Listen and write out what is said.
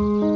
Mm-hmm.